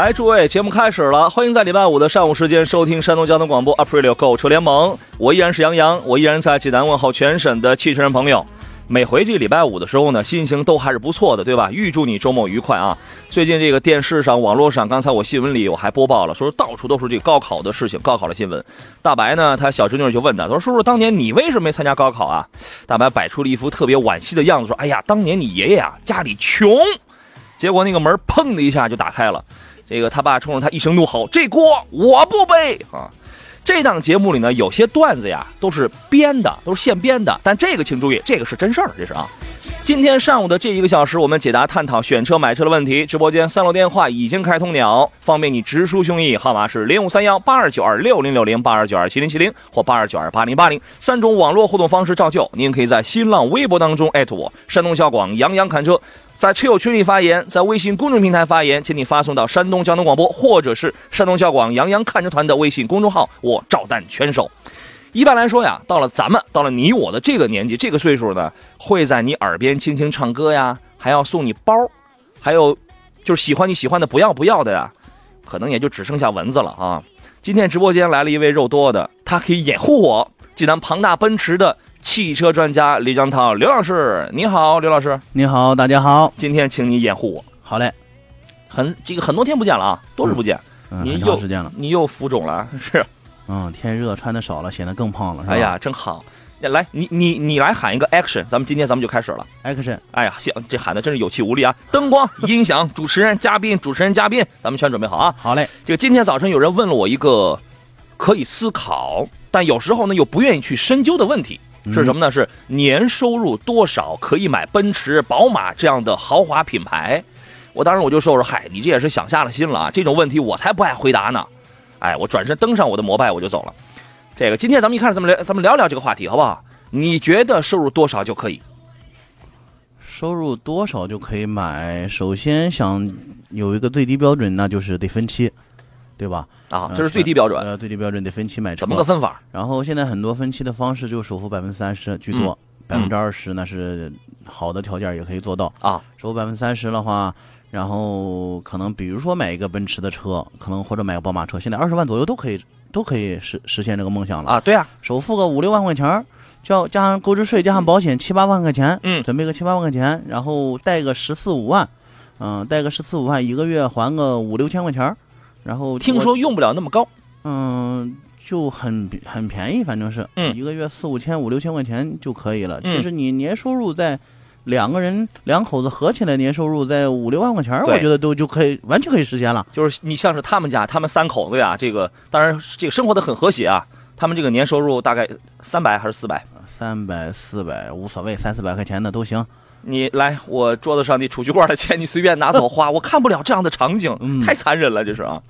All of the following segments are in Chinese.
来，诸位，节目开始了，欢迎在礼拜五的上午时间收听山东交通广播 Up Radio 购车联盟，我依然是杨洋，我依然在济南问候全省的汽车人朋友。每回这礼拜五的时候呢，心情都还是不错的，对吧？预祝你周末愉快啊！最近这个电视上、网络上，刚才我新闻里我还播报了，说到处都是这高考的事情，高考的新闻。大白呢，他小侄女就问他，他说：“叔叔，当年你为什么没参加高考啊？”大白摆出了一副特别惋惜的样子，说：“哎呀，当年你爷爷啊，家里穷。”结果那个门砰的一下就打开了，这个他爸冲着他一声怒吼：“这锅我不背啊！”这档节目里呢，有些段子呀都是编的，都是现编的。但这个请注意，这个是真事儿，这是啊。今天上午的这一个小时，我们解答探讨选车买车的问题。直播间三楼电话已经开通了，方便你直抒胸臆，号码是零五三幺八二九二六零六零八二九二七零七零或八二九二八零八零三种网络互动方式照旧。您可以在新浪微博当中艾特我，山东小广杨洋侃车。在车友群里发言，在微信公众平台发言，请你发送到山东交通广播或者是山东交广杨洋看车团的微信公众号，我照单全收。一般来说呀，到了咱们，到了你我的这个年纪、这个岁数呢，会在你耳边轻轻唱歌呀，还要送你包，还有就是喜欢你喜欢的不要不要的呀，可能也就只剩下蚊子了啊。今天直播间来了一位肉多的，他可以掩护我，济南庞大奔驰的。汽车专家李江涛，刘老师，你好，刘老师，你好，大家好，今天请你掩护我，好嘞，很这个很多天不见了啊，多日不见，你又时间了，你又浮肿了，是，嗯，天热穿的少了，显得更胖了，是吧？哎呀，真好，来，你你你来喊一个 action，咱们今天咱们就开始了，action，哎呀，行，这喊的真是有气无力啊，灯光、音响、主持人、嘉宾、主持人、嘉宾，咱们全准备好啊，好嘞，这个今天早晨有人问了我一个可以思考，但有时候呢又不愿意去深究的问题。是什么呢？是年收入多少可以买奔驰、宝马这样的豪华品牌？我当时我就说说，嗨，你这也是想下了心了啊！这种问题我才不爱回答呢。哎，我转身登上我的摩拜，我就走了。这个今天咱们一看，咱们聊，咱们聊聊这个话题好不好？你觉得收入多少就可以？收入多少就可以买？首先想有一个最低标准，那就是得分期。对吧？啊，这是最低标准。呃，最低标准得分期买车。怎么个分法？然后现在很多分期的方式就首付百分之三十居多，百分之二十那是好的条件也可以做到啊。首付百分之三十的话，然后可能比如说买一个奔驰的车，可能或者买个宝马车，现在二十万左右都可以，都可以实实现这个梦想了啊。对啊，首付个五六万块钱，交加上购置税加上保险七八万块钱，嗯，准备个七八万块钱，然后贷个十四五万，嗯，贷个十四五万，一个月还个五六千块钱。然后听说用不了那么高，嗯，就很很便宜，反正是，嗯，一个月四五千、五六千块钱就可以了。其实你年收入在两个人两口子合起来年收入在五六万块钱，我觉得都就可以完全可以实现了。就是你像是他们家，他们三口子呀，这个当然这个生活的很和谐啊。他们这个年收入大概三百还是四百？三百、四百无所谓，三四百块钱的都行。你来，我桌子上那储蓄罐的钱你随便拿走花，我看不了这样的场景，太残忍了，这是啊。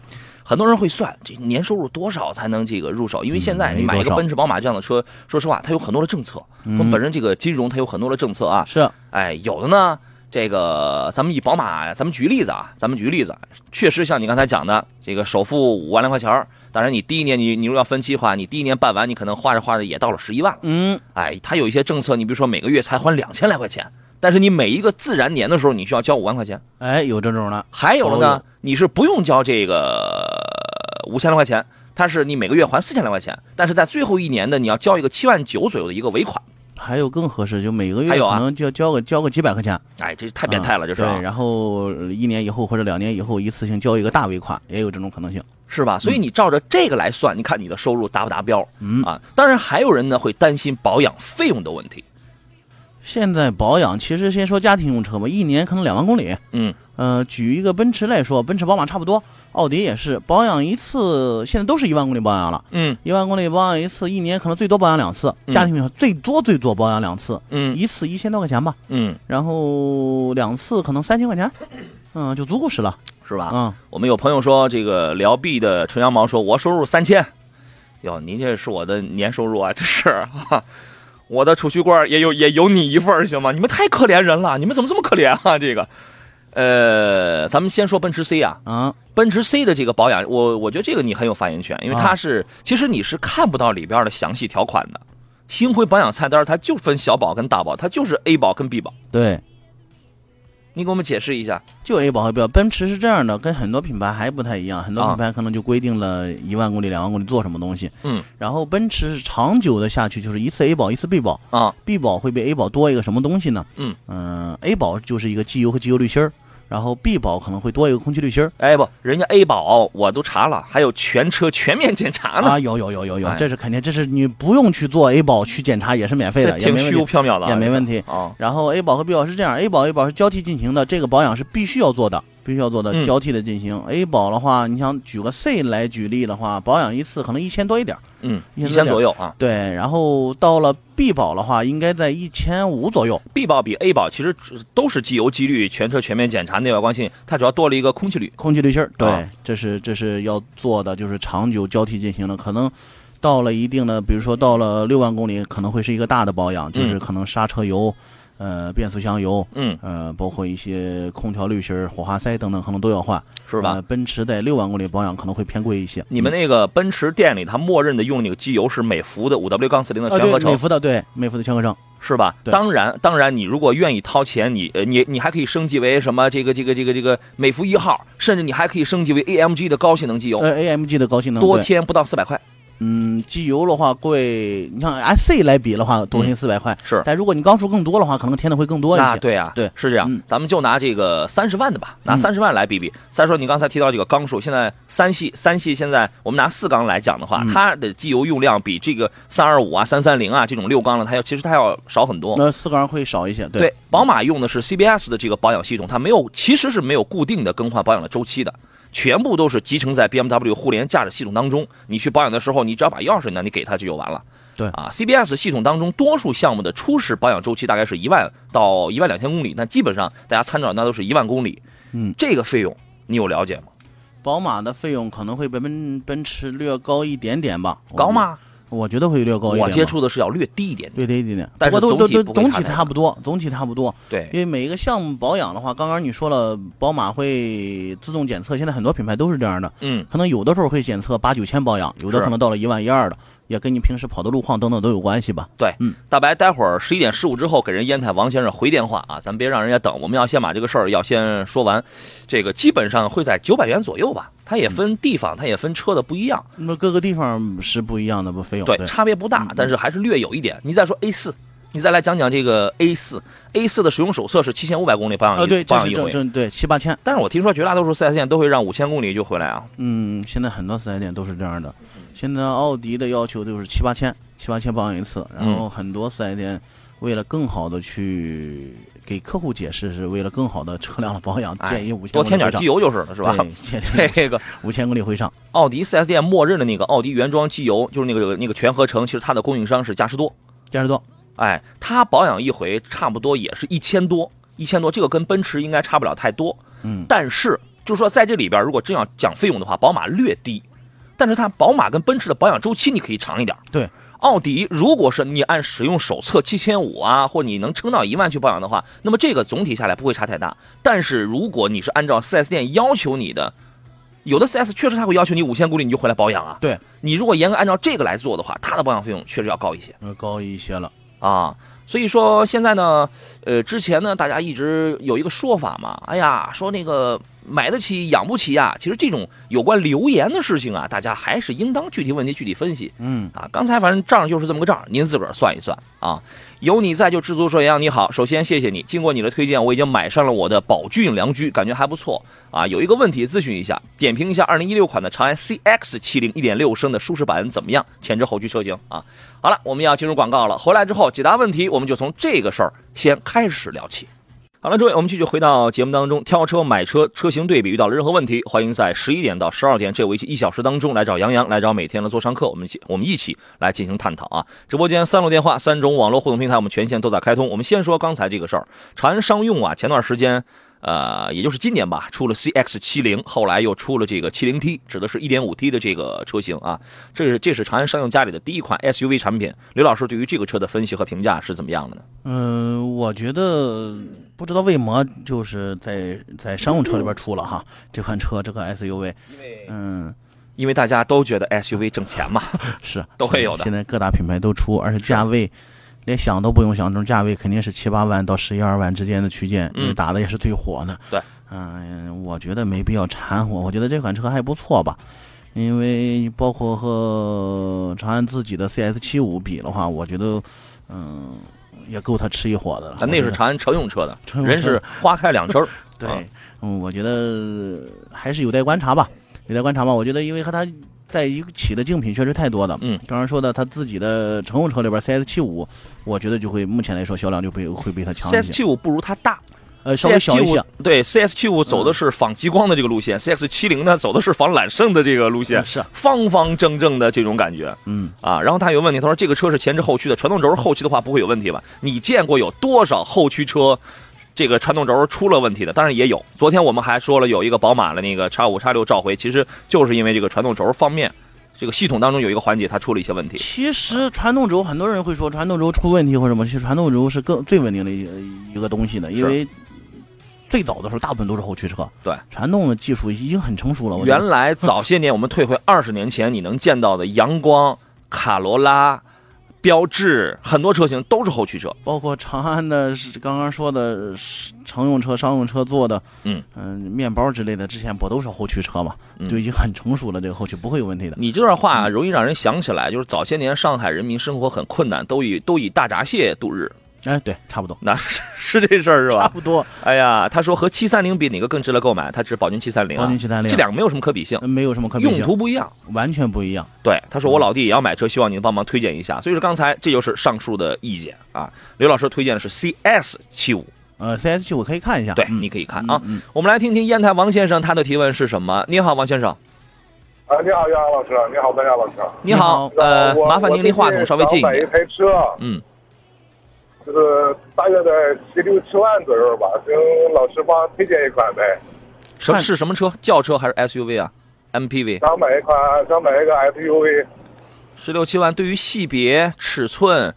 很多人会算这年收入多少才能这个入手，因为现在你买一个奔驰、宝马这样的车，说实话，它有很多的政策。我们本身这个金融它有很多的政策啊。是，哎，有的呢，这个咱们以宝马，咱们举例子啊，咱们举例子，确实像你刚才讲的，这个首付五万来块钱当然你第一年你你如果要分期的话，你第一年办完，你可能花着花着也到了十一万。嗯，哎，它有一些政策，你比如说每个月才还两千来块钱。但是你每一个自然年的时候，你需要交五万块钱。哎，有这种的。还有了呢，你是不用交这个五千来块钱，它是你每个月还四千来块钱。但是在最后一年的，你要交一个七万九左右的一个尾款。还有更合适，就每个月可能就交个交个几百块钱。哎，这太变态了，这是。对，然后一年以后或者两年以后一次性交一个大尾款，也有这种可能性，是吧？所以你照着这个来算，你看你的收入达不达标？嗯啊，当然还有人呢会担心保养费用的问题。现在保养其实先说家庭用车吧，一年可能两万公里。嗯，呃，举一个奔驰来说，奔驰、宝马差不多，奥迪也是保养一次，现在都是一万公里保养了。嗯。一万公里保养一次，一年可能最多保养两次，家庭用车最多最多保养两次，嗯。一次一千多块钱吧，嗯，然后两次可能三千块钱，嗯，就足够使了。是吧？嗯，我们有朋友说，这个辽 B 的纯羊毛说，我收入三千，哟，您这是我的年收入啊，这是，哈我的储蓄罐也有也有你一份儿行吗？你们太可怜人了，你们怎么这么可怜啊？这个，呃，咱们先说奔驰 C 啊，啊，奔驰 C 的这个保养，我我觉得这个你很有发言权，因为啊它是、其实你是看不到里边的详细条款的。星辉保养菜单它就分小保跟大保，它就是 A 保跟 B 保。对，你给我们解释一下。就 A 保和 B 保，奔驰是这样的，跟很多品牌还不太一样，很多啊品牌可能就规定了一万公里、两万公里做什么东西。嗯，然后奔驰是长久的下去，就是一次 A 保，一次 B 保。啊，B 保会比 A 保多一个什么东西呢？嗯嗯、a 保就是一个机油和机油滤芯儿，然后 B 保可能会多一个空气滤芯儿。哎不，人家 A 保我都查了，还有全车全面检查呢，啊，有有有有有哎，这是肯定，这是你不用去做 A 保去检查也是免费的，也挺虚无。缥缈的啊，也没问题啊。然后 A 保和 B 保是这样，A 保 A 保是交替进行的，这个保养是必须要做的，必须要做的，嗯交替的进行。A 保的话，你想举个 C 来举例的话，保养一次可能一千多一点儿，嗯，一一千千左右啊。对。然后到了 B 保的话，应该在一千五左右。B 保比 A 保其实都是机油、机滤、全车全面检查、内外光性，它主要多了一个空气滤。空气滤芯儿，对，啊这是这是要做的，就是长久交替进行的，可能到了一定的，比如说到了六万公里，可能会是一个大的保养，就是可能刹车油、呃变速箱油，嗯，呃包括一些空调滤芯、火花塞等等，可能都要换，是吧？呃奔驰在六万公里保养可能会偏贵一些。你们那个奔驰店里，它默认的用那个机油是美孚的五 W 杠四零的全合成，美孚的对美孚的全合成，是吧？对当然，当然，你如果愿意掏钱，你呃，你你还可以升级为什么这个这个这个这个美孚一号，甚至你还可以升级为 AMG 的高性能机油，呃 AMG 的高性能多添不到四百块。嗯，机油的话贵，你像 SC 来比的话，多添四百块。是但如果你缸数更多的话，可能添的会更多一些。那对啊，对是这样。嗯咱们就拿这个三十万的吧，拿嗯三十万来比比。再说你刚才提到这个缸数，现在三系三系现在我们拿四缸来讲的话，嗯它的机油用量比这个三二五啊、三三零啊这种六缸的，它要其实它要少很多。那四缸会少一些。对，对，宝马用的是 CBS 的这个保养系统，它没有其实是没有固定的更换保养的周期的。全部都是集成在 BMW 互联驾驶系统当中。你去保养的时候，你只要把钥匙呢，你给它就就完了。对啊，CBS 系统当中多数项目的初始保养周期大概是一万到一万两千公里，但基本上大家参照那都是一万公里。嗯，这个费用你有了解吗？宝马的费用可能会比奔奔驰略高一点点吧。高？吗？我觉得会略高一点。我接触的是要略低一点点。略低一点点，但是总体不会都都总体差不多，总体差不多。对，因为每一个项目保养的话，刚刚你说了，宝马会自动检测，现在很多品牌都是这样的。嗯，可能有的时候会检测八九千保养，有的可能到了一万一二的，也跟你平时跑的路况等等都有关系吧。对，嗯，大白，待会儿十一点十五之后给人烟台王先生回电话啊，咱别让人家等，我们要先把这个事儿要先说完。这个基本上会在九百元左右吧，它也分地方，它也分车的不一样，那各个地方是不一样的不费用。对，对，差别不大嗯，但是还是略有一点。你再说 A 四，你再来讲讲这个 A 四，A 四的使用手册是七千五百公里保养啊，一对，这是保养一回，对七八千。但是我听说绝大多数四 S 店都会让五千公里就回来啊。嗯，现在很多四 S 店都是这样的。现在奥迪的要求就是七八千，七八千保养一次。然后很多四 S 店为了更好的去给客户解释，是为了更好的车辆的保养，哎建议五千多添点机油就是了，是吧？对，这个五千公里回上。奥迪四 S 店默认的那个奥迪原装机油，就是那个那个全合成，其实它的供应商是嘉实多。嘉实多，哎，它保养一回差不多也是一千多，一千多，这个跟奔驰应该差不了太多。嗯，但是就是说在这里边，如果真要讲费用的话，宝马略低，但是它宝马跟奔驰的保养周期你可以长一点。对，奥迪如果是你按使用手册七千五啊，或你能撑到一万去保养的话，那么这个总体下来不会差太大。但是如果你是按照 4S 店要求你的，有的 4S 确实他会要求你五千公里你就回来保养啊。对，你如果严格按照这个来做的话，它的保养费用确实要高一些。呃高一些了。啊。所以说现在呢，呃，之前呢，大家一直有一个说法嘛，哎呀，说那个买得起养不起呀。其实这种有关留言的事情啊，大家还是应当具体问题具体分析嗯，啊。刚才反正账就是这么个账，您自个儿算一算啊。有你在就知足说杨你好，首先谢谢你，经过你的推荐，我已经买上了我的宝骏良驹，感觉还不错啊。有一个问题咨询一下，点评一下2016款的长安 CX 70 1.6升的舒适版怎么样？前置后驱车型啊。好了，我们要进入广告了，回来之后解答问题，我们就从这个事儿先开始聊起。好了，诸位，我们继续回到节目当中。挑车、买车、车型对比，遇到了任何问题，欢迎在十一点到十二点这为期一小时当中来找杨洋，来找每天的座上客，我们一起我们一起来进行探讨啊！直播间三路电话，三种网络互动平台，我们全线都在开通。我们先说刚才这个事儿，长安商用啊，前段时间。呃，也就是今年吧，出了 CX 七零，后来又出了这个七零 T，指的是一点五 T 的这个车型啊。这是这是长安商用家里的第一款 SUV 产品。刘老师对于这个车的分析和评价是怎么样的呢？嗯，我觉得不知道为什么就是在在商用车里边出了哈这款车这个 SUV，嗯，因为大家都觉得 SUV 挣钱嘛，是 都会有的。现在各大品牌都出，而且价位。连想都不用想，这种价位肯定是七八万到十一二万之间的区间，嗯，打的也是最火的。对，嗯，我觉得没必要掺和。我觉得这款车还不错吧，因为包括和长安自己的 CS 七五比的话，我觉得，嗯，也够他吃一伙的了。那是长安乘用车的，乘人是花开两枝儿。对，嗯，我觉得还是有待观察吧，有待观察吧。我觉得，因为和他。在一起的竞品确实太多了，嗯，刚刚说的他自己的乘用车里边，CS 七五，我觉得就会目前来说销量就会会被他强一些。CS 七五不如它大，呃，稍微小一些。对，CS 七五走的是仿极光的这个路线，CX 七零呢走的是仿揽胜的这个路线，是方方正正的这种感觉，嗯啊。然后他有问题，他说这个车是前置后驱的，传动轴后驱的话不会有问题吧？你见过有多少后驱车？这个传动轴出了问题的，当然也有。昨天我们还说了，有一个宝马的那个叉五叉六召回，其实就是因为这个传动轴方面。这个系统当中有一个环节，它出了一些问题。其实传动轴，很多人会说传动轴出问题或者什么，其实传动轴是更最稳定的一一个东西的，因为最早的时候大部分都是后驱车。对，传动的技术已经很成熟了。原来早些年我们退回二十年前，你能见到的阳光、卡罗拉。标致很多车型都是后驱车，包括长安的，是刚刚说的乘用车、商用车做的，嗯嗯，面包之类的，之前不都是后驱车嘛？就已经很成熟了，这个后驱不会有问题的。你这段话容易让人想起来，就是早些年上海人民生活很困难，都以都以大闸蟹度日。哎，对，差不多，那 是是这事儿是吧？差不多。哎呀，他说和七三零比，哪个更值得购买？他指宝骏七三零。宝骏七三零，这两个没有什么可比性，没有什么可比性，用途不一样，完全不一样。对，他说我老弟也要买车，希望您帮忙推荐一下。所以说刚才这就是上述的意见啊。刘老师推荐的是 CS 七五，呃，CS 七五可以看一下，对，你可以看啊。我们来听听烟台王先生他的提问是什么？你好，王先生。啊，你好，杨老师，你好，大家老师。你好，呃，麻烦您离话筒稍微近一点。买一台车，嗯。就是大约在七六七万左右吧，请老师帮推荐一款呗。什是什么车？轿车还是 SUV 啊？MPV。想买一款，想买一个 SUV。十六七万，对于系别、尺寸，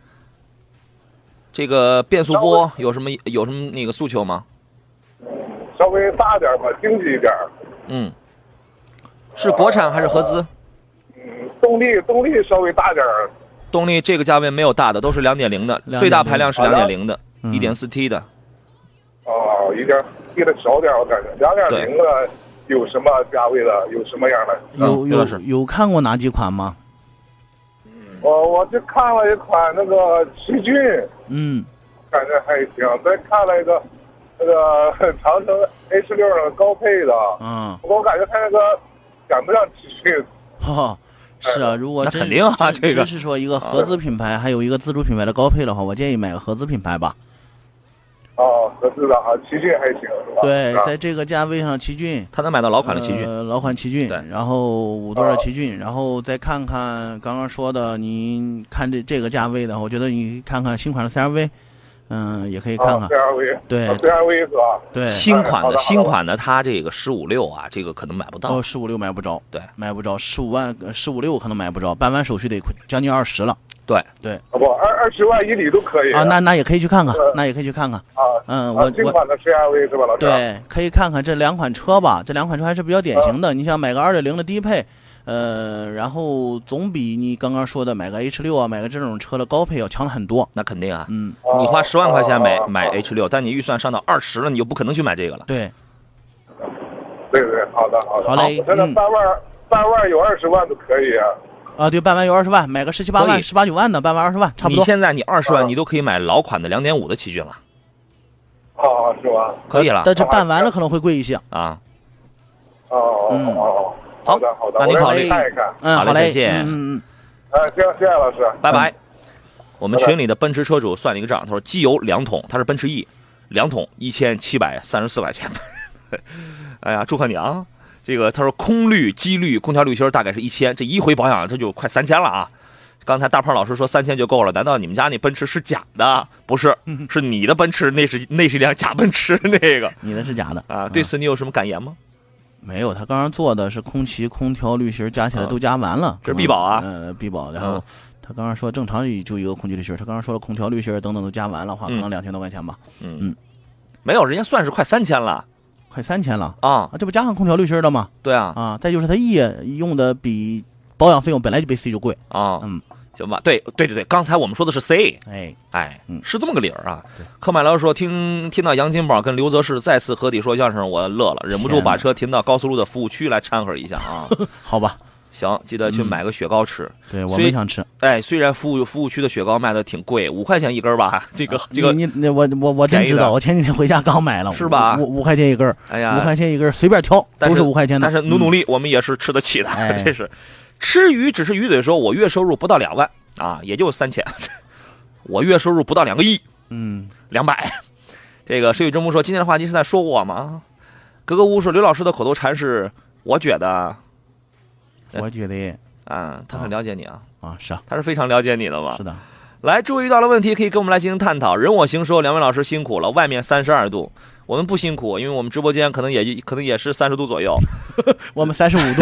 这个变速波有什么有什么那个诉求吗？稍微大点吧，经济一点。嗯。是国产还是合资？嗯，动力动力稍微大点动力这个价位没有大的，都是两点零的，最大排量是两点零的，一点四 T 的。哦，一点 T 的小点，我感觉两点零的有什么价位的？有什么样的？有有有看过哪几款吗？我我就看了一款那个奇骏，嗯，感觉还行。再看了一个那个长城 H 六的高配的，嗯，我感觉它那个赶不上奇骏？哈。是啊，如果肯定啊，这个是说一个合资品牌，还有一个自主品牌的高配的话，我建议买个合资品牌吧。哦，合资的啊，奇骏还行是吧？对，在这个价位上，奇骏他能买到老款的奇骏，老款奇骏，对，然后五座的奇骏，然后再看看刚刚说的，您看这这个价位的，我觉得你看看新款的 CRV。嗯，也可以看看。CRV 对，CRV 是吧？对，新款的新款的，它这个十五六啊，这个可能买不到。哦，十五六买不着，对，买不着，十五万十五六可能买不着，办完手续得将近二十了。对对，不二二十万以里都可以啊。那那也可以去看看，那也可以去看看啊。嗯，我新款的 CRV 是吧，老师？对，可以看看这两款车吧，这两款车还是比较典型的。你想买个二点零的低配。呃，然后总比你刚刚说的买个 H 六啊，买个这种车的高配要强了很多。那肯定啊，嗯，你花十万块钱买买 H 六，但你预算上到二十了，你就不可能去买这个了。对，对对，好的好的。好嘞，现在半万半万有二十万都可以啊。啊，对，半万有二十万，买个十七八万、十八九万的，半万二十万，差不多。你现在你二十万，你都可以买老款的两点五的奇骏了。哦，是吧？可以了。但是办完了可能会贵一些啊。哦哦哦哦。好的，好的，那您考虑看一看。嗯，好嘞，再见。嗯嗯。呃，行，谢谢老师，拜拜。我们群里的奔驰车主算了一个账，他说机油两桶，他是奔驰 E，两桶一千七百三十四块钱。哎呀，祝贺你啊！这个他说空滤、机滤、空调滤芯大概是一千，这一回保养他就快三千了啊！刚才大胖老师说三千就够了，难道你们家那奔驰是假的？不是，是你的奔驰，那是那是一辆假奔驰，那个你的是假的啊！对此你有什么感言吗？没有，他刚刚做的是空气、空调、滤芯加起来都加完了，这是必保啊！呃，必保。然后他刚刚说正常就一个空气滤芯，他刚刚说了空调、滤芯等等都加完了话，可能两千多块钱吧。嗯嗯，没有，人家算是快三千了，快三千了啊！这不加上空调、滤芯的吗？对啊，啊，再就是他液用的比保养费用本来就比 C 就贵啊。嗯。对对对对，刚才我们说的是 C，哎哎，是这么个理儿啊。柯买聊说听听到杨金宝跟刘泽世再次合体说相声，我乐了，忍不住把车停到高速路的服务区来掺和一下啊。好吧，行，记得去买个雪糕吃。对我没想吃。哎，虽然服务服务区的雪糕卖的挺贵，五块钱一根吧。这个这个，你你我我我真知道，我前几天回家刚买了，是吧？五五块钱一根，哎呀，五块钱一根，随便挑，都是五块钱的。但是努努力，我们也是吃得起的。这是吃鱼只是鱼嘴说，我月收入不到两万。啊，也就三千，我月收入不到两个亿，嗯，两百。这个石宇真木说，今天的话题是在说我吗？格格巫说，刘老师的口头禅是，我觉得，我觉得，啊，他很了解你啊，啊，是啊，他是非常了解你的嘛，是的。来，诸位遇到了问题可以跟我们来进行探讨。人我行说，两位老师辛苦了，外面三十二度。我们不辛苦，因为我们直播间可能也可能也是三十度左右，我们三十五度。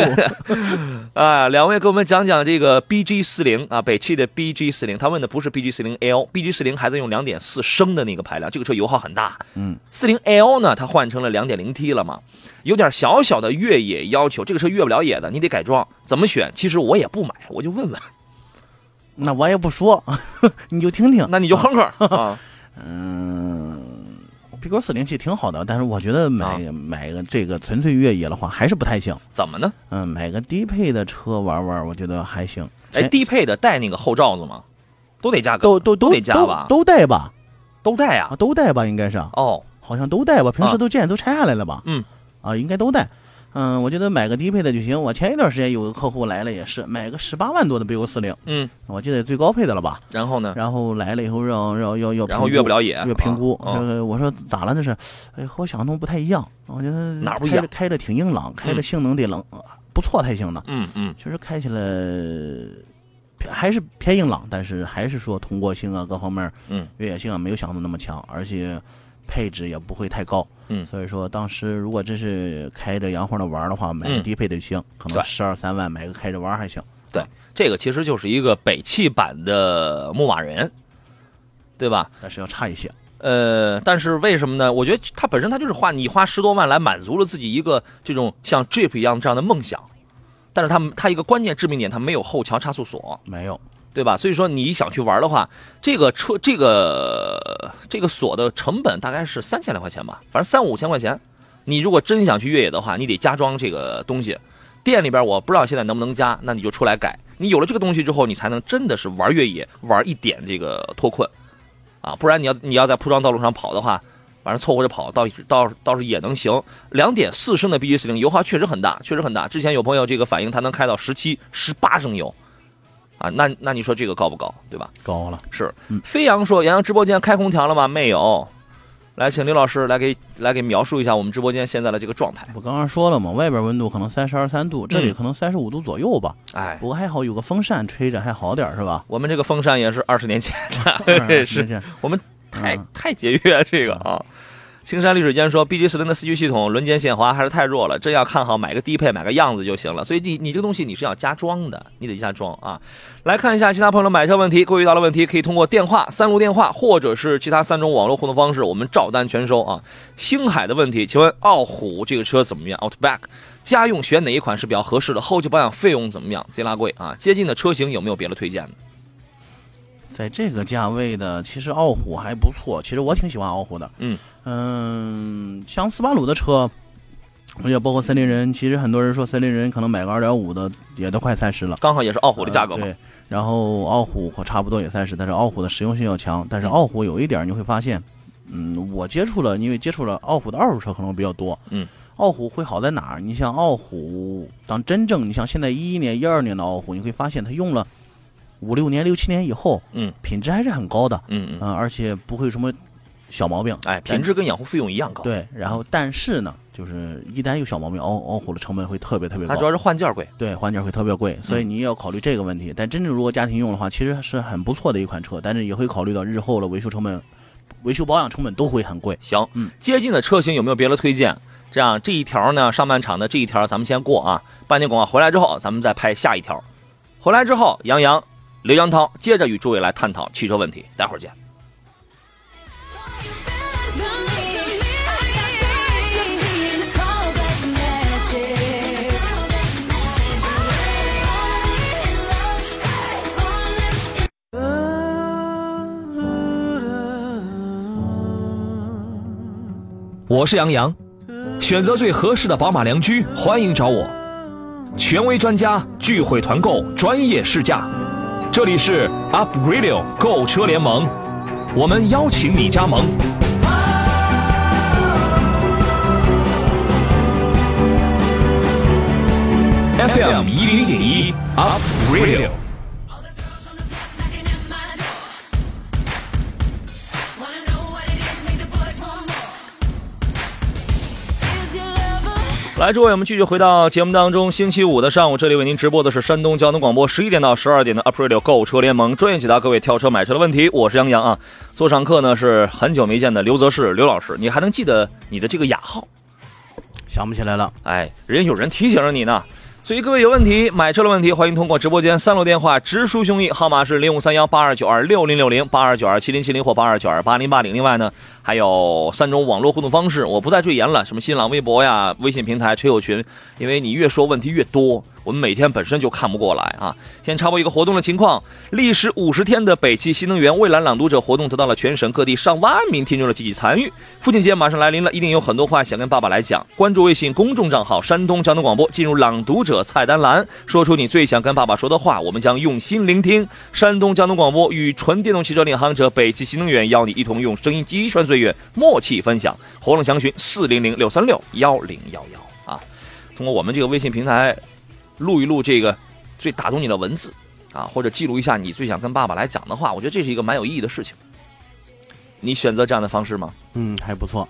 啊，两位给我们讲讲这个 BG 四零啊，北汽的 BG 四零，他问的不是 BG 四零 L，BG 四零还在用两点四升的那个排量，这个车油耗很大。嗯，四零 L 呢，它换成了两点零 T 了嘛，有点小小的越野要求，这个车越不了野的，你得改装，怎么选？其实我也不买，我就问问。那我也不说，你就听听，那你就哼哼啊。嗯。勾四零七挺好的，但是我觉得买买个这个纯粹越野的话还是不太行。怎么呢？嗯，买个低配的车玩玩，我觉得还行。哎，低配的带那个后罩子吗？都得加个，都都都得加吧？都带吧？都带啊？都带吧？应该是。哦，好像都带吧？平时都见都拆下来了吧？嗯，啊，应该都带。嗯，我觉得买个低配的就行。我前一段时间有个客户来了，也是买个十八万多的 BO 四零，嗯，我记得最高配的了吧？然后呢？然后来了以后让让要要，然后越不了野，越评估。我说咋了？这是？哎，和我想的不太一样。我觉得哪不一样？开着挺硬朗，开着性能得冷，不错才行的。嗯嗯，确实开起来还是偏硬朗，但是还是说通过性啊各方面，嗯，越野性啊没有想的那么强，而且配置也不会太高。嗯，所以说当时如果真是开着洋晃的玩的话，买个低配的就行，可能十二三万买个开着玩还行。对，这个其实就是一个北汽版的牧马人，对吧？但是要差一些。呃，但是为什么呢？我觉得它本身它就是花你花十多万来满足了自己一个这种像 Jeep 一样这样的梦想，但是它它一个关键致命点，它没有后桥差速锁，没有。对吧？所以说你想去玩的话，这个车这个这个锁的成本大概是三千来块钱吧，反正三五千块钱。你如果真想去越野的话，你得加装这个东西。店里边我不知道现在能不能加，那你就出来改。你有了这个东西之后，你才能真的是玩越野，玩一点这个脱困啊！不然你要你要在铺装道路上跑的话，反正凑合着跑，倒倒倒是也能行。两点四升的 B J 四零油耗确实很大，确实很大。之前有朋友这个反映，它能开到十七、十八升油。啊，那那你说这个高不高，对吧？高了，是。飞扬说：“杨洋直播间开空调了吗？没有。”来，请刘老师来给来给描述一下我们直播间现在的这个状态。我刚刚说了嘛，外边温度可能三十二三度，这里可能三十五度左右吧。哎，不过还好有个风扇吹着，还好点是吧？我们这个风扇也是二十年前的，是我们太太节约这个啊。青山绿水间说，B G 四零的四驱系统轮间限滑还是太弱了，真要看好买个低配，买个样子就行了。所以你你这个东西你是要加装的，你得加装啊。来看一下其他朋友的买车问题，各位遇到的问题可以通过电话三路电话或者是其他三种网络互动方式，我们照单全收啊。星海的问题，请问傲虎这个车怎么样？Outback 家用选哪一款是比较合适的？后期保养费用怎么样？贼拉贵啊！接近的车型有没有别的推荐的？在这个价位的，其实傲虎还不错。其实我挺喜欢傲虎的。嗯嗯，像斯巴鲁的车，而且包括森林人，其实很多人说森林人可能买个二点五的也都快三十了，刚好也是傲虎的价格嘛。对，然后傲虎差不多也三十，但是傲虎的实用性要强。但是傲虎有一点你会发现，嗯，我接触了，因为接触了傲虎的二手车可能比较多。嗯，傲虎会好在哪儿？你像傲虎，当真正你像现在一一年、一二年的傲虎，你会发现它用了。五六年、六七年以后，嗯，品质还是很高的，嗯嗯，而且不会什么小毛病，哎，品质跟养护费用一样高。，对，然后但是呢，就是一旦有小毛病，熬熬虎的成本会特别特别高它主，要是换件贵。对，换件会特别贵，所以嗯你也要考虑这个问题。但真正如果家庭用的话，其实是很不错的一款车，但是也会考虑到日后的维修成本、维修保养成本都会很贵。行，嗯接近的车型有没有别的推荐？这样这一条呢，上半场的这一条咱们先过啊。半年广告回来之后，咱们再拍下一条。回来之后，杨洋、刘江涛接着与诸位来探讨汽车问题。待会儿见。我是杨洋，选择最合适的宝马良驹，欢迎找我。权威专家聚会团购，专业试驾。这里是 Up Radio 购车联盟，我们邀请你加盟。FM 一零一点一 Up Radio。来，诸位，我们继续回到节目当中。星期五的上午，这里为您直播的是山东交通广播十一点到十二点的 Radio 购车联盟，专业解答各位挑车买车的问题。我是杨洋啊。做上客呢是很久没见的刘泽世刘老师，你还能记得你的这个雅号？想不起来了，哎，人有人提醒着你呢。所以各位有问题买车的问题，欢迎通过直播间三楼电话直抒胸臆，号码是零五三幺八二九二六零六零八二九二七零七零或八二九二八零八零。另外呢，还有三种网络互动方式，我不再赘言了，什么新浪微博呀、微信平台、车友群，因为你越说问题越多，我们每天本身就看不过来啊。先插播一个活动的情况，历时五十天的北汽新能源蔚蓝朗读者活动得到了全省各地上万名听众的积极参与。父亲节马上来临了，一定有很多话想跟爸爸来讲。关注微信公众账号“山东交通广播”，进入朗读者菜单栏，说出你最想跟爸爸说的话，我们将用心聆听。山东交通广播与纯电动汽车领航者北汽新能源邀你一同用声音击穿岁月，默契分享。活动详询四零零六三六幺零幺幺啊。通过我们这个微信平台录一录这个最打动你的文字啊，或者记录一下你最想跟爸爸来讲的话，我觉得这是一个蛮有意义的事情。你选择这样的方式吗？嗯，还不错，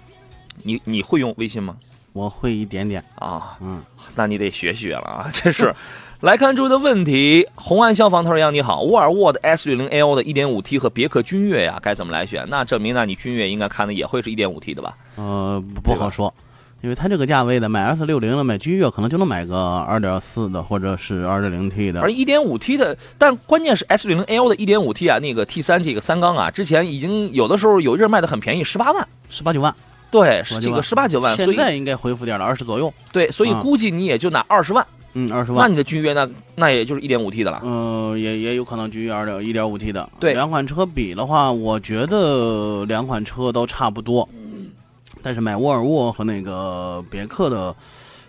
你你会用微信吗？我会一点点，啊，嗯，那你得学学了啊！这是来看诸位的问题。红岸消防他说：“杨你好，沃尔沃的 S 六零 L 的一点五 T 和别克君越呀，该怎么来选？那证明呢，你君越应该看的也会是一点五 T 的吧？呃，不不好说，因为它这个价位的买 S 六零的买君越，可能就能买个二点四的或者是二点零 T 的而一点五 T 的，但关键是 S 六零 L 的一点五 T 啊，那个 T 三这个三缸啊，之前已经有的时候有一阵卖的很便宜，十八万。十八九万，对，18这个十八九万，现在应该恢复点了，二十左右，对，所以啊估计你也就拿二十万，嗯，二十万。那你的君越那那也就是一点五 T 的了。嗯、也也有可能君越二点一点五 T 的。对两款车比的话，我觉得两款车都差不多。但是买沃尔沃和那个别克的，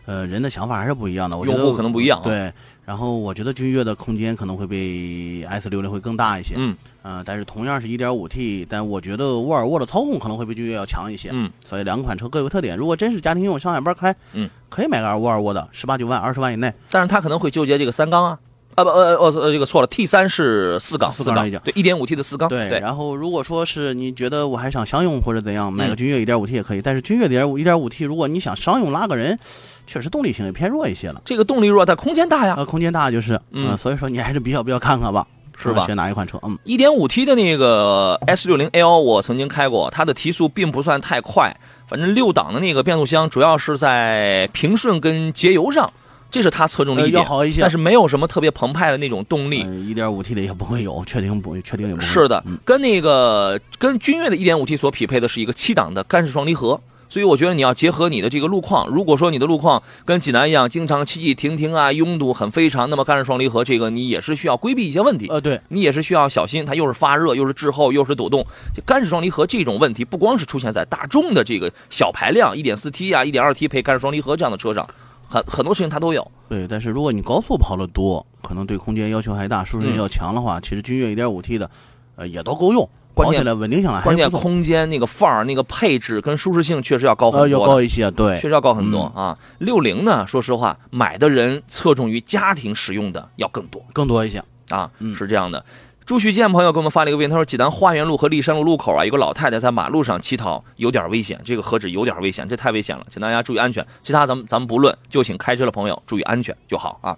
呃，人的想法还是不一样的。我觉得用户可能不一样啊对，然后我觉得君越的空间可能会比 S 六零会更大一些。嗯呃但是同样是一点五 T，但我觉得沃尔沃的操控可能会比君越要强一些。嗯，所以两款车各有特点。如果真是家庭用上下班开，嗯，可以买个沃尔沃的，十八九万、二十万以内。但是他可能会纠结这个三缸啊，啊不呃呃呃这个错了，T 三是四缸，四缸四缸了已经对，一点五 T 的四缸，对，对，然后如果说是你觉得我还想商用或者怎样，买个嗯君越一点五 T 也可以。但是君越点五一点五 T，如果你想商用拉个人，确实动力性也偏弱一些了。这个动力弱，但空间大呀。呃，空间大就是，嗯嗯、所以说你还是比较比较看看吧，是吧选哪一款车？嗯，一点五 T 的那个 S 六零 L 我曾经开过，它的提速并不算太快，反正六档的那个变速箱主要是在平顺跟节油上，这是它侧重的呃一点，要好一些但是没有什么特别澎湃的那种动力。一点五 T 的也不会有，确定不确定也不会。是的嗯，跟那个跟君越的一点五 T 所匹配的是一个七档的干式双离合，所以我觉得你要结合你的这个路况，如果说你的路况跟济南一样，经常起起停停啊，拥堵很非常，那么干式双离合这个你也是需要规避一些问题。呃，对，你也是需要小心，它又是发热，又是滞后，又是抖动。就干式双离合这种问题，不光是出现在大众的这个小排量一点四 T 啊、一点二 T 配干式双离合这样的车上，很很多事情它都有。对，但是如果你高速跑的多，可能对空间要求还大，舒适性嗯要强的话，其实君越一点五 T 的，呃，也都够用，关键跑起来稳定下来关键空间那个范儿、那个配置跟舒适性确实要高很多，要。高一些，对确，实要高很多嗯啊。六零呢，说实话，买的人侧重于家庭使用的要更多更多一些。啊，嗯是这样的。朱旭建朋友给我们发了一个微信，他说济南花园路和历山路路口啊，有个老太太在马路上乞讨，有点危险。这个何止有点危险，这太危险了，请大家注意安全。其他咱们咱们不论，就请开车的朋友注意安全就好啊。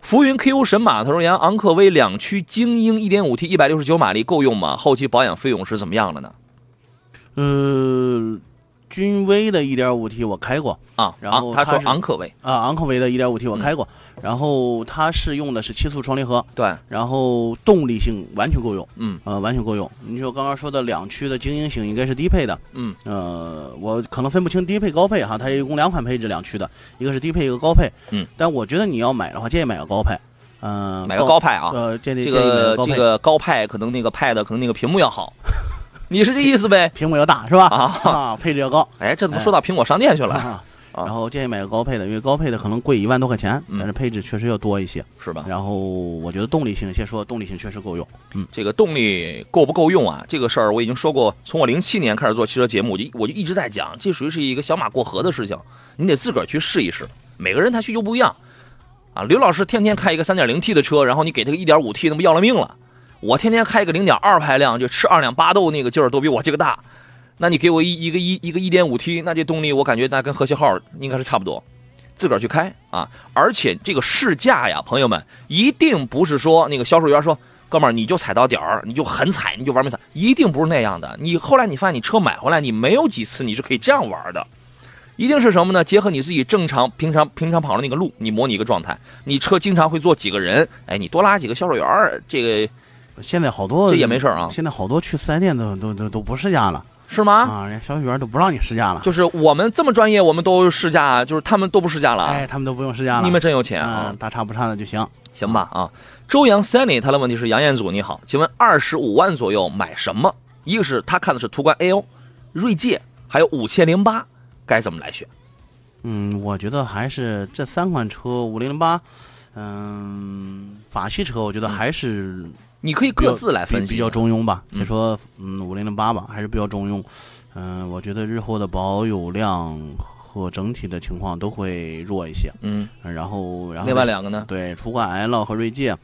浮云 Q 神马，他说杨昂科威两驱精英 1.5T 169马力够用吗？后期保养费用是怎么样的呢？呃，君威的 1.5T 我开过。啊，然后昂他说它是昂科威，啊，昂科威的 1.5T 嗯我开过，然后它是用的是七速双离合，对，然后动力性完全够用，嗯。呃，完全够用。你说刚刚说的两驱的精英型应该是低配的，嗯，呃，我可能分不清低配高配哈，它一共两款配置两驱的，一个是低配，一个高配，嗯，但我觉得你要买的话，建议买个高配，嗯、买个高派啊，呃，建议这个这个高派可能那个 Pad 可能那个屏幕要好，你是这意思呗？屏幕要大是吧？啊啊，配置要高。哎，这怎么说到苹果商店去了？啊，啊然后建议买个高配的，因为高配的可能贵一万多块钱，嗯但是配置确实要多一些。是吧？然后我觉得动力性，先说动力性确实够用。嗯这个动力够不够用啊？这个事儿我已经说过，从我零七年开始做汽车节目，我就我就一直在讲，这属于是一个小马过河的事情，你得自个儿去试一试。每个人他需求不一样啊。刘老师天天开一个三点零 T 的车，然后你给他个一点五 T，那不要了命了。我天天开个零点二排量，就吃二两巴豆那个劲儿都比我这个大。那你给我一一个一一个一点五 T，那这动力我感觉那跟和谐号应该是差不多。自个儿去开啊！而且这个试驾呀，朋友们，一定不是说那个销售员说，哥们儿你就踩到点儿，你就狠踩，你就玩命踩，一定不是那样的。你后来你发现你车买回来，你没有几次你是可以这样玩的，一定是什么呢？结合你自己正常平常平常跑的那个路，你模拟一个状态。你车经常会坐几个人，哎，你多拉几个销售员，这个现在好多这也没事儿啊现在好多去四 S 店都都都都不试驾了是吗？啊，人家销售员都不让你试驾了，就是我们这么专业，我们都试驾，就是他们都不试驾了啊。哎，他们都不用试驾了。你们真有钱啊！嗯，大差不差的就行。行吧啊，周阳 Sunny 他的问题是杨彦祖你好，请问二十五万左右买什么？一个是他看的是途观 L、锐界，还有五千零八，该怎么来选？嗯，我觉得还是这三款车，五零零八，嗯，法系车，我觉得还是你可以各自来比比较分析一下。中庸吧。你说嗯五零零八吧，还是比较中庸。嗯，我觉得日后的保有量和整体的情况都会弱一些。嗯，嗯然后然后另外两个呢？对，途观 L 和锐界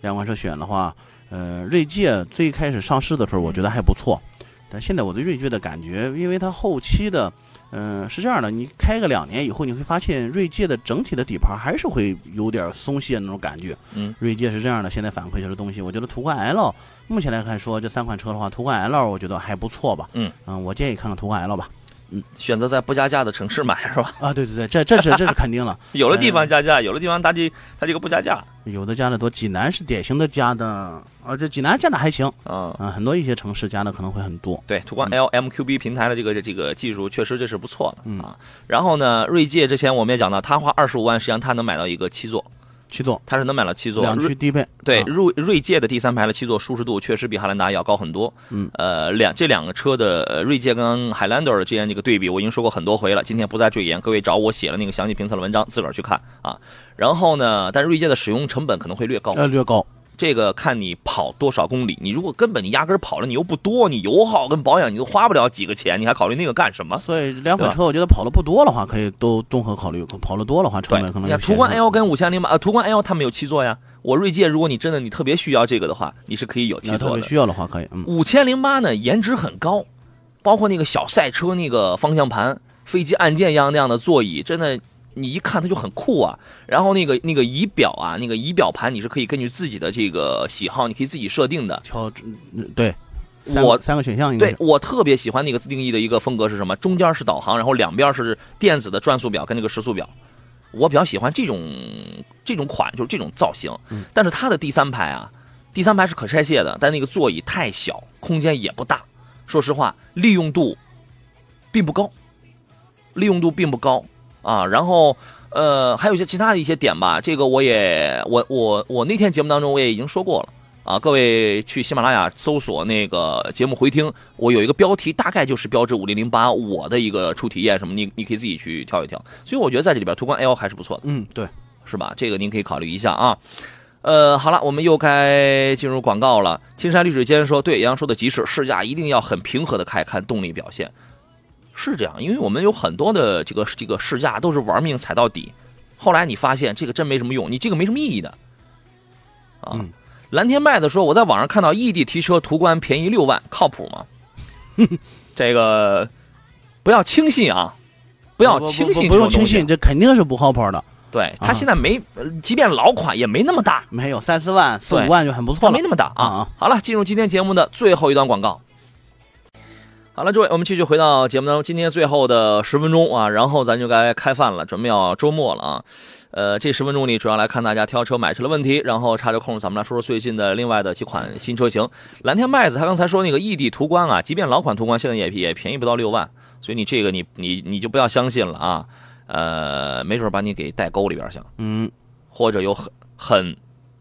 两款车选的话，呃，锐界最开始上市的时候，我觉得还不错，但现在我对锐界的感觉，因为它后期的，嗯、是这样的，你开个两年以后，你会发现锐界的整体的底盘还是会有点松懈那种感觉。嗯，锐界是这样的，现在反馈就是东西，我觉得途观 L 目前来看说这三款车的话，途观 L 我觉得还不错吧。嗯我建议看看途观 L 吧。选择在不加价的城市买 是吧？啊，对对对，这这是这是肯定了。有的地方加价，有的地方它这它这个不加价有的加的多，济南是典型的加的，啊，这济南加的还行。啊。啊，很多一些城市加的可能会很多。对，途观 L MQB 平台的这个这个技术确实这是不错的嗯啊。然后呢，锐界之前我们也讲到，他花二十五万，实际上他能买到一个七座，七座它是能买到七座。两驱低配，对，啊锐锐界的第三排的七座舒适度确实比汉兰达要高很多。嗯，呃，两这两个车的呃锐界跟海兰德尔之间这个对比，我已经说过很多回了，今天不再赘言。各位找我写了那个详细评测的文章，自个儿去看啊。然后呢，但是锐界的使用成本可能会略高，呃略高。这个看你跑多少公里。你如果根本你压根儿跑了你又不多，你油耗跟保养你都花不了几个钱，你还考虑那个干什么？所以两款车我觉得跑的不多的话，可以都综合考虑；跑的多的话，成对本可，能途观 L 跟五千零八，呃，途观 L 它没有七座呀。我锐界，如果你真的你特别需要这个的话，你是可以有七那特别座的。需要的话，可以。嗯，五千零八呢，颜值很高，包括那个小赛车那个方向盘、飞机按键一样那样的座椅，真的你一看它就很酷啊。然后那个那个仪表啊，那个仪表盘你是可以根据自己的这个喜好，你可以自己设定的。调嗯对，三我个三个选项应该对我特别喜欢那个自定义的一个风格是什么？中间是导航，然后两边是电子的转速表跟那个时速表。我比较喜欢这种这种款，就是这种造型。嗯但是它的第三排啊，第三排是可拆卸的，但那个座椅太小，空间也不大。说实话，利用度并不高，利用度并不高啊。然后呃，还有一些其他的一些点吧，这个我也我我我那天节目当中我也已经说过了。啊，各位去喜马拉雅搜索那个节目回听，我有一个标题，大概就是标志五零零八我的一个初体验什么，你你可以自己去挑一挑。所以我觉得在这里边，途观 L 还是不错的，嗯对，是吧？这个您可以考虑一下啊。呃，好了，我们又该进入广告了。青山绿水间说，对杨洋说的极是，试驾一定要很平和的开，看动力表现。是这样，因为我们有很多的这个这个试驾都是玩命踩到底，后来你发现这个真没什么用，你这个没什么意义的啊。嗯蓝天麦子说，我在网上看到异地提车途观便宜六万，靠谱吗？这个不要轻信啊，不要轻信，不不用轻信，。这肯定是不靠谱的。对他啊现在没，呃即便老款也没那么大，没有三四万、四五万就很不错了它没。那么大啊。好了，进入今天节目的最后一段广告。好了，诸位，我们继续回到节目当中，今天最后的十分钟啊，然后咱就该开饭了，准备要周末了啊。呃，这十分钟里主要来看大家挑车买车的问题，然后插着空咱们来说说最近的另外的几款新车型。蓝天麦子他刚才说那个异地途观啊，即便老款途观现在也也便宜不到六万，所以你这个你你你就不要相信了啊。呃，没准把你给带沟里边去，嗯，或者有很很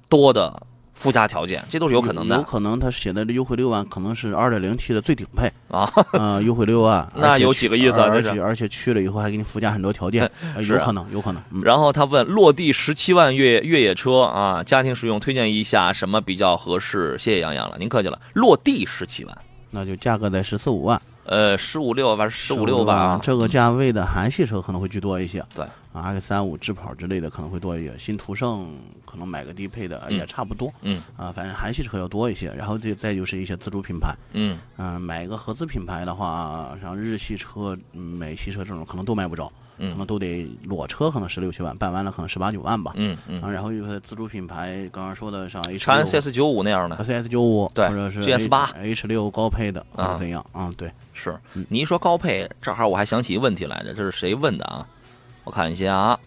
多的附加条件，这都是有可能的有可能他写的这优惠六万，可能是二点零 T 的最顶配啊。啊，优惠六万，那有几个意思啊而且而且去了以后还给你附加很多条件，有可能，有可能。嗯，然后他问落地十七万越越野车啊，家庭使用推荐一下什么比较合适？谢谢杨洋了，您客气了。落地十七万，那就价格在十四五万，呃，十五六反正十五六万万啊。这个价位的韩系车可能会居多一些。对，R X 三五智跑之类的可能会多一些，新途胜可能买个低配的嗯也差不多。嗯啊，反正韩系车要多一些，然后这再就是一些自主品牌。嗯嗯、买个合资品牌的话，像日系车、嗯美系车这种可能都买不着，可能嗯都得裸车可能十六七万，办完了可能十八九万吧。嗯嗯，啊，然后有些自主品牌，刚刚说的像 H 长安、CS 九五那样的 CS 九五，对或者是 GS 八 H 六高配的，或啊者怎样？啊，对，是嗯你一说高配，正好我还想起一个问题来着，这是谁问的啊？我看一下啊，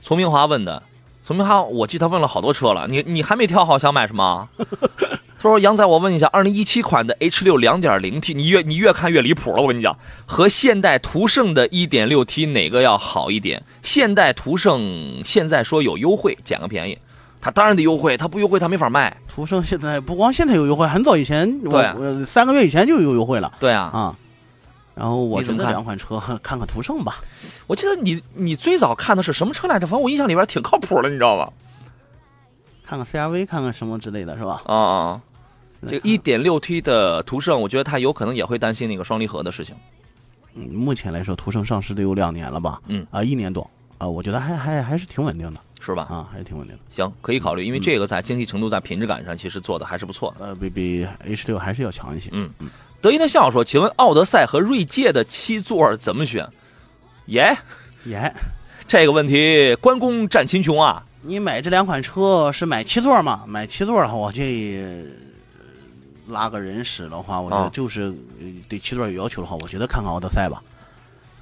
丛明华问的。丛明华，我记得他问了好多车了，你你还没挑好想买什么？他说：“杨仔，我问一下，二零一七款的 H 六两点零 T，你越你越看越离谱了。我跟你讲，和现代途胜的一点六 T 哪个要好一点？现代途胜现在说有优惠，捡个便宜，它当然得优惠，它不优惠它没法卖。途胜现在不光现在有优惠，很早以前我对啊我三个月以前就有优惠了对啊，啊。然后我觉得两款车看看途胜吧，我记得你你最早看的是什么车来着？反正我印象里边挺靠谱的，你知道吧？看看 CRV，看看什么之类的，是吧？啊啊，这个一点六 T 的途胜，我觉得他有可能也会担心那个双离合的事情。嗯，目前来说，途胜上市得有两年了吧？嗯啊，一年多啊，我觉得还还还是挺稳定的是吧？啊，还是挺稳定的。行，可以考虑，因为这个在精细程度、在品质感上，其实做的还是不错的。呃，比比 H 六还是要强一些。嗯嗯德云的笑说：“请问奥德赛和锐界的七座怎么选？”耶，耶，这个问题关公战秦琼啊！你买这两款车是买七座吗？买七座的话，我建议呃拉个人使的话，我觉啊得就是呃对七座有要求的话，我觉得看看奥德赛吧。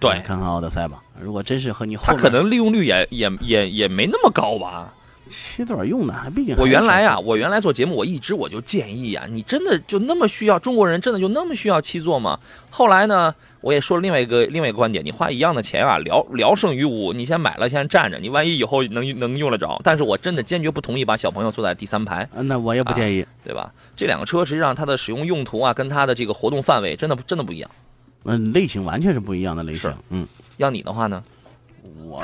对看看奥德赛吧。如果真是和你后面它可能利用率也也也也没那么高吧。七座用的，还毕竟我原来啊、我原来做节目，我一直我就建议呀、你真的就那么需要中国人真的就那么需要七座吗？后来呢，我也说了另外一个另外一个观点，你花一样的钱啊，聊聊胜于无，你先买了先站着，你万一以后能能用得着。但是我真的坚决不同意把小朋友坐在第三排，呃那我也不建议。对吧？这两个车实际上它的使用用途啊，跟它的这个活动范围真的真的不一样。嗯，类型完全是不一样的类型。嗯，要你的话呢，我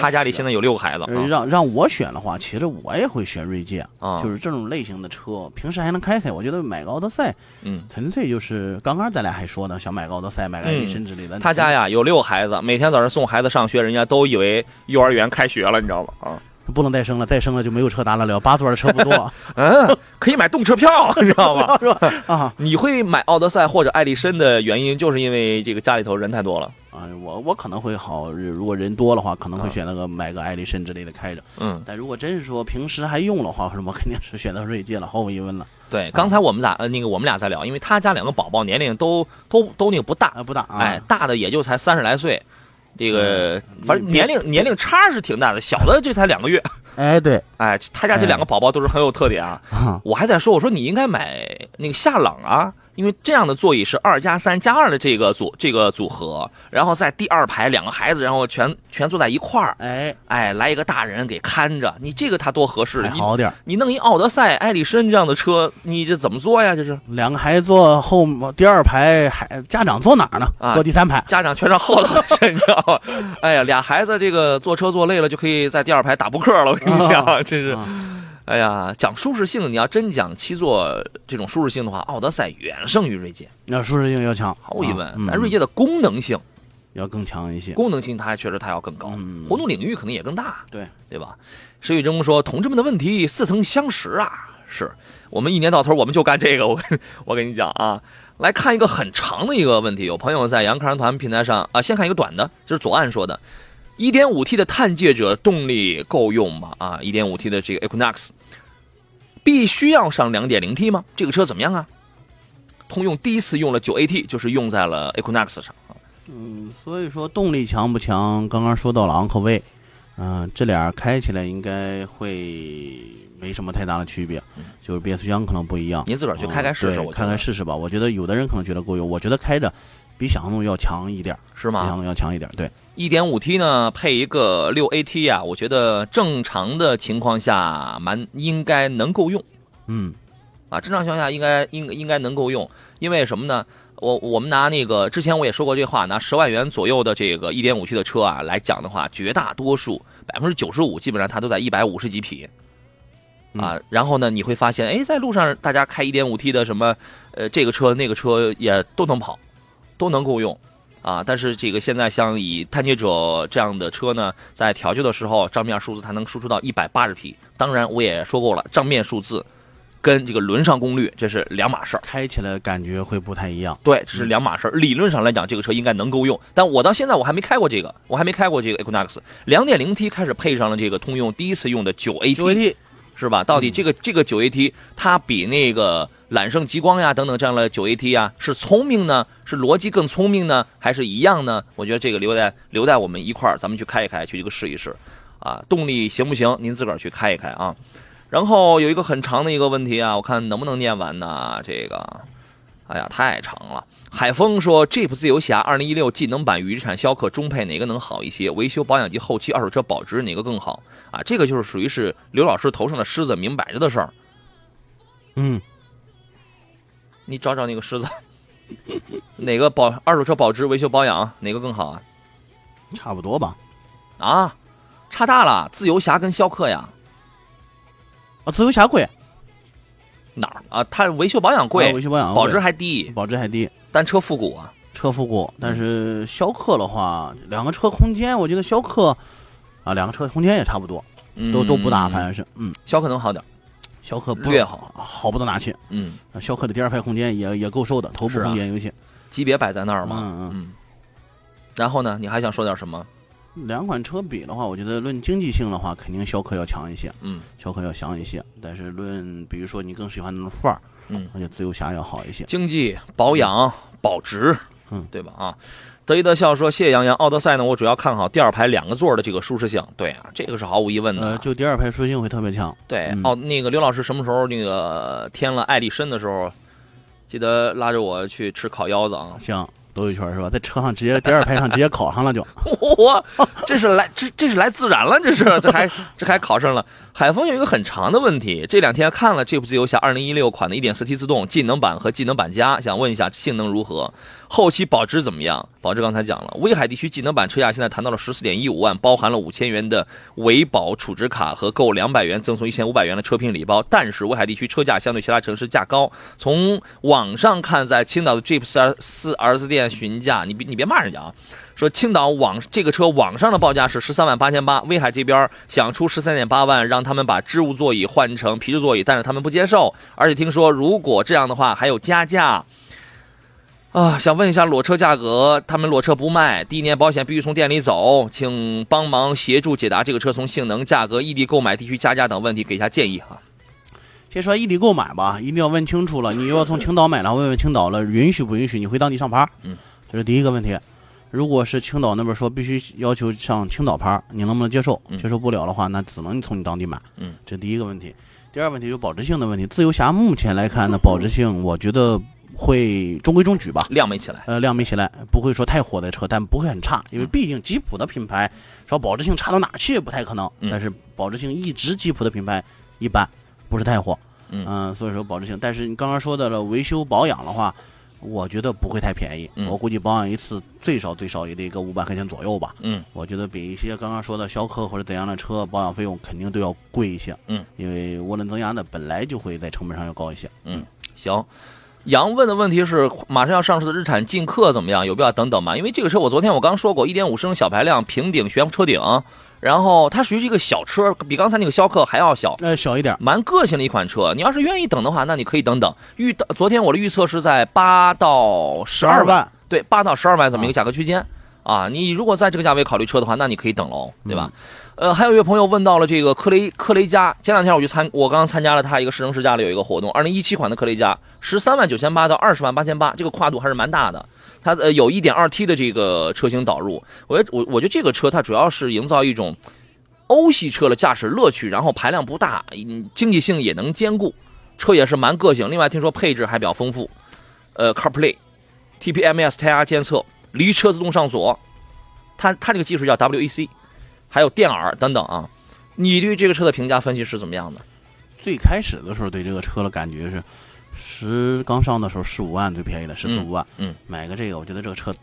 他家里现在。有六个孩子呃让让我选的话，其实我也会选锐界，啊，就是这种类型的车，平时还能开开。我觉得买个奥德赛，嗯。纯粹就是刚刚咱俩还说呢，想买个奥德赛，买个爱迪生之类的。他家呀有六个孩子，每天早上送孩子上学，人家都以为幼儿园开学了，你知道吗？啊，不能再生了，再生了就没有车搭了了，八座的车不多 嗯，可以买动车票，你知道吗？是吧？啊你会买奥德赛或者艾力绅的原因，就是因为这个家里头人太多了。啊，我我可能会好，如果人多的话，可能会啊选那个买个艾力绅之类的开着。嗯，但如果真是说平时还用的话，什么肯定是选择锐界了，毫无疑问了。对，刚才我们俩呃那个我们俩在聊，因为他家两个宝宝年龄都都都那个不大，啊，不大啊，哎，大的也就才三十来岁，这个嗯反正年龄年龄差是挺大的，小的这才两个月。哎，对，哎，他家这两个宝宝都是很有特点啊。啊，我还在说，我说你应该买那个夏朗啊，因为这样的座椅是二加三加二的这个组这个组合，然后在第二排两个孩子，然后全全坐在一块儿，哎，哎，来一个大人给看着，你这个他多合适你还好点儿。你弄一奥德赛、艾力绅这样的车，你这怎么坐呀？这是两个孩子坐后第二排，还家长坐哪儿呢？啊坐第三排。家长全上后头身，你知道吗？哎呀，俩孩子这个坐车坐累了，就可以在第二排打扑克了。我跟你讲，啊真是，啊哎呀，讲舒适性，你要真讲七座这种舒适性的话，奥德赛远胜于锐界，要舒适性要强，毫无疑问啊。嗯但锐界的功能性，要更强一些。功能性它还确实它要更高，嗯活动领域可能也更大，对对吧？石宇征说：“同志们的问题似曾相识啊，是我们一年到头我们就干这个。我跟 我跟你讲啊，来看一个很长的一个问题，有朋友在杨康人团平台上啊，先看一个短的，就是左岸说的，1.5T 的探界者动力够用吗？啊，1.5T 的这个 Equinox 必须要上 2.0T 吗？这个车怎么样啊？通用第一次用了 9AT，就是用在了 Equinox 上。嗯，所以说动力强不强，刚刚说到了昂科威，嗯、这俩开起来应该会没什么太大的区别，就是变速箱可能不一样。您自个儿去开开试试，我开开试试吧。我觉得有的人可能觉得够用，我觉得开着比想象中要强一点，是吗？比想象中要强一点对。一点五 T 呢配一个六 AT 啊，我觉得正常的情况下蛮应该能够用嗯啊，正常情况下应该应应该能够用，因为什么呢？我我们拿那个之前我也说过这话，拿十万元左右的这个一点五 T 的车啊来讲的话，绝大多数百分之九十五基本上它都在一百五十几匹。啊，然后呢，你会发现，哎，在路上大家开一点五 T 的什么，呃，这个车那个车也都能跑，都能够用，啊，但是这个现在像以探界者这样的车呢，在调教的时候，账面数字它能输出到一百八十匹。当然，我也说过了，账面数字跟这个轮上功率这是两码事儿。开起来感觉会不太一样。对，这是两码事儿。理论上来讲，这个车应该能够用，但我到现在我还没开过这个，我还没开过这个 Equinox 两点零 T 开始配上了这个通用第一次用的 9AT，九 AT 是吧？到底这个这个九 AT 它比那个揽胜极光呀等等这样的 9AT 呀是聪明呢，是逻辑更聪明呢，还是一样呢？我觉得这个留在留在我们一块儿，咱们去开一开，去这个试一试，啊，动力行不行？您自个儿去开一开啊。然后有一个很长的一个问题啊，我看能不能念完呢？这个，哎呀，太长了。海峰说：“Jeep 自由侠2016技能版与日产逍客中配哪个能好一些？维修保养及后期二手车保值哪个更好？啊，这个就是属于是刘老师头上的狮子，明摆着的事儿。嗯，你找找那个狮子，哪个保二手车保值、维修保养哪个更好啊？差不多吧。啊，差大了，自由侠跟逍客呀，啊，自由侠贵，哪儿啊？它维修保养贵，啊维修保养保值还低，保值还低，单车复古啊。车复古。但是逍客的话，两个车空间，我觉得逍客啊，两个车空间也差不多，嗯都都不大，反正是，嗯，逍客能好点儿，逍客不略好，好不到哪去。嗯，逍客的第二排空间也也够受的，头部空间有些。级别摆在那儿嘛。嗯嗯嗯。然后呢，你还想说点什么？两款车比的话，我觉得论经济性的话，肯定逍客要强一些，嗯逍客要强一些。但是论比如说你更喜欢那种范儿，嗯，而且自由侠要好一些。经济保养保值，嗯对吧？啊，德一德笑说：“谢谢杨洋，奥德赛呢，我主要看好第二排两个座的这个舒适性。对啊，这个是毫无疑问的。呃，就第二排舒适性会特别强。对，嗯哦，那个刘老师什么时候那个添了爱丽绅的时候，记得拉着我去吃烤腰子啊！行，兜一圈是吧？在车上直接第二排上直接烤上了就。我这是来这这是来自然了，这是这还这还烤上了。海峰有一个很长的问题，这两天看了 Jeep 自由侠2016款的 1.4T 自动技能版和技能版加，想问一下性能如何，后期保值怎么样？保值刚才讲了，威海地区技能版车价现在谈到了14.15万，包含了五千元的维保储值卡和购两百元赠送一千五百元的车评礼包。但是威海地区车价相对其他城市价高，从网上看，在青岛的 Jeep 四 R 四 R 四店询价，你别你别骂人家啊。说青岛网这个车网上的报价是十三万八千八，威海这边想出十三点八万，让他们把织物座椅换成皮质座椅，但是他们不接受，而且听说如果这样的话还有加价。啊，想问一下裸车价格，他们裸车不卖，第一年保险必须从店里走，请帮忙协助解答这个车从性能、价格、异地购买、地区加价等问题，给一下建议哈。先说异地购买吧，一定要问清楚了。你要从青岛买了，问问青岛了，允许不允许你回当地上牌？嗯，这是第一个问题。如果是青岛那边说必须要求上青岛牌，你能不能接受？嗯接受不了的话，那只能从你当地买。嗯，这第一个问题。第二个问题就是保值性的问题。自由侠目前来看呢，保值性我觉得会中规中矩吧。亮没起来，呃，亮没起来，不会说太火的车，但不会很差，因为毕竟吉普的品牌说保值性差到哪去也不太可能，嗯但是保值性一直吉普的品牌一般，不是太火，嗯所以说保值性，但是你刚刚说的了维修保养的话，我觉得不会太便宜，嗯我估计保养一次最少最少也得个五百块钱左右吧，嗯我觉得比一些刚刚说的逍客或者怎样的车保养费用肯定都要贵一些，嗯，因为涡轮增压的本来就会在成本上要高一些，嗯行。杨问的问题是，马上要上市的日产劲客怎么样？有必要等等吗？因为这个车我昨天我刚说过一点五升小排量平顶悬浮车顶，然后它属于一个小车，比刚才那个逍客还要小，呃，小一点，蛮个性的一款车。你要是愿意等的话，那你可以等等。预昨天我的预测是在八到十二万，万，对，八到十二万这么一个价格区间啊。你如果在这个价位考虑车的话，那你可以等喽，对吧？呃，还有一位朋友问到了这个科雷科雷嘉，前两天我去参，我刚刚参加了他一个试乘试驾的有一个活动，二零一七款的科雷嘉，十三万九千八到二十万八千八，这个跨度还是蛮大的。它呃有一点二 T 的这个车型导入，我觉我我觉得这个车它主要是营造一种欧系车的驾驶乐趣，然后排量不大，经济性也能兼顾，车也是蛮个性。另外听说配置还比较丰富，呃，CarPlay、TPMS 胎压监测、离车自动上锁，它它这个技术叫 WEC，还有电耳等等啊。你对这个车的评价分析是怎么样的？最开始的时候对这个车的感觉是，十刚上的时候十五万最便宜的十四五万，嗯。买个这个我觉得这个车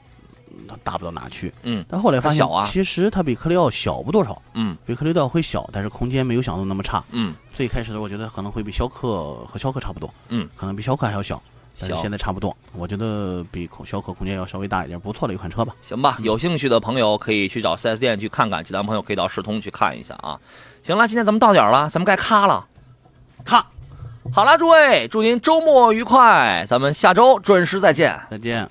大不到哪去，嗯。但后来发现啊。其实它比科雷傲小不多少，嗯。比科雷傲会小，但是空间没有想象中那么差。嗯。最开始的我觉得可能会比逍客和逍客差不多，嗯，可能比逍客还要小，但是现在差不多，我觉得比空逍客空间要稍微大一点，不错的一款车吧。行吧，有兴趣的朋友可以去找 4S 店去看看，其他朋友可以到世通去看一下啊。行了，今天咱们到点了，咱们该咔了。咔，好啦，诸位，祝您周末愉快，咱们下周准时再见。再见。